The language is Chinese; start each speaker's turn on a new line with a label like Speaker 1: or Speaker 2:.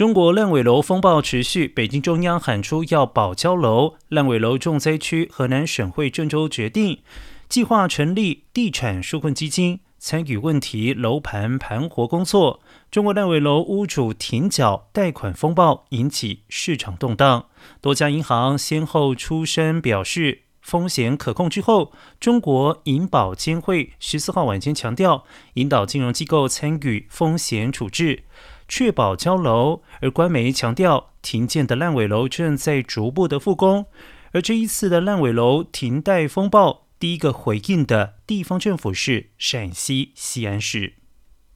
Speaker 1: 中国烂尾楼风暴持续，北京中央喊出要保交楼。烂尾楼重灾区河南省会郑州决定计划成立地产纾困基金，参与问题楼盘盘活工作。中国烂尾楼屋主停缴贷款风暴引起市场动荡，多家银行先后出声表示风险可控之后，中国银保监会十四号晚间强调，引导金融机构参与风险处置。确保交楼，而官媒强调停建的烂尾楼正在逐步的复工。而这一次的烂尾楼停贷风暴，第一个回应的地方政府是陕西西安市。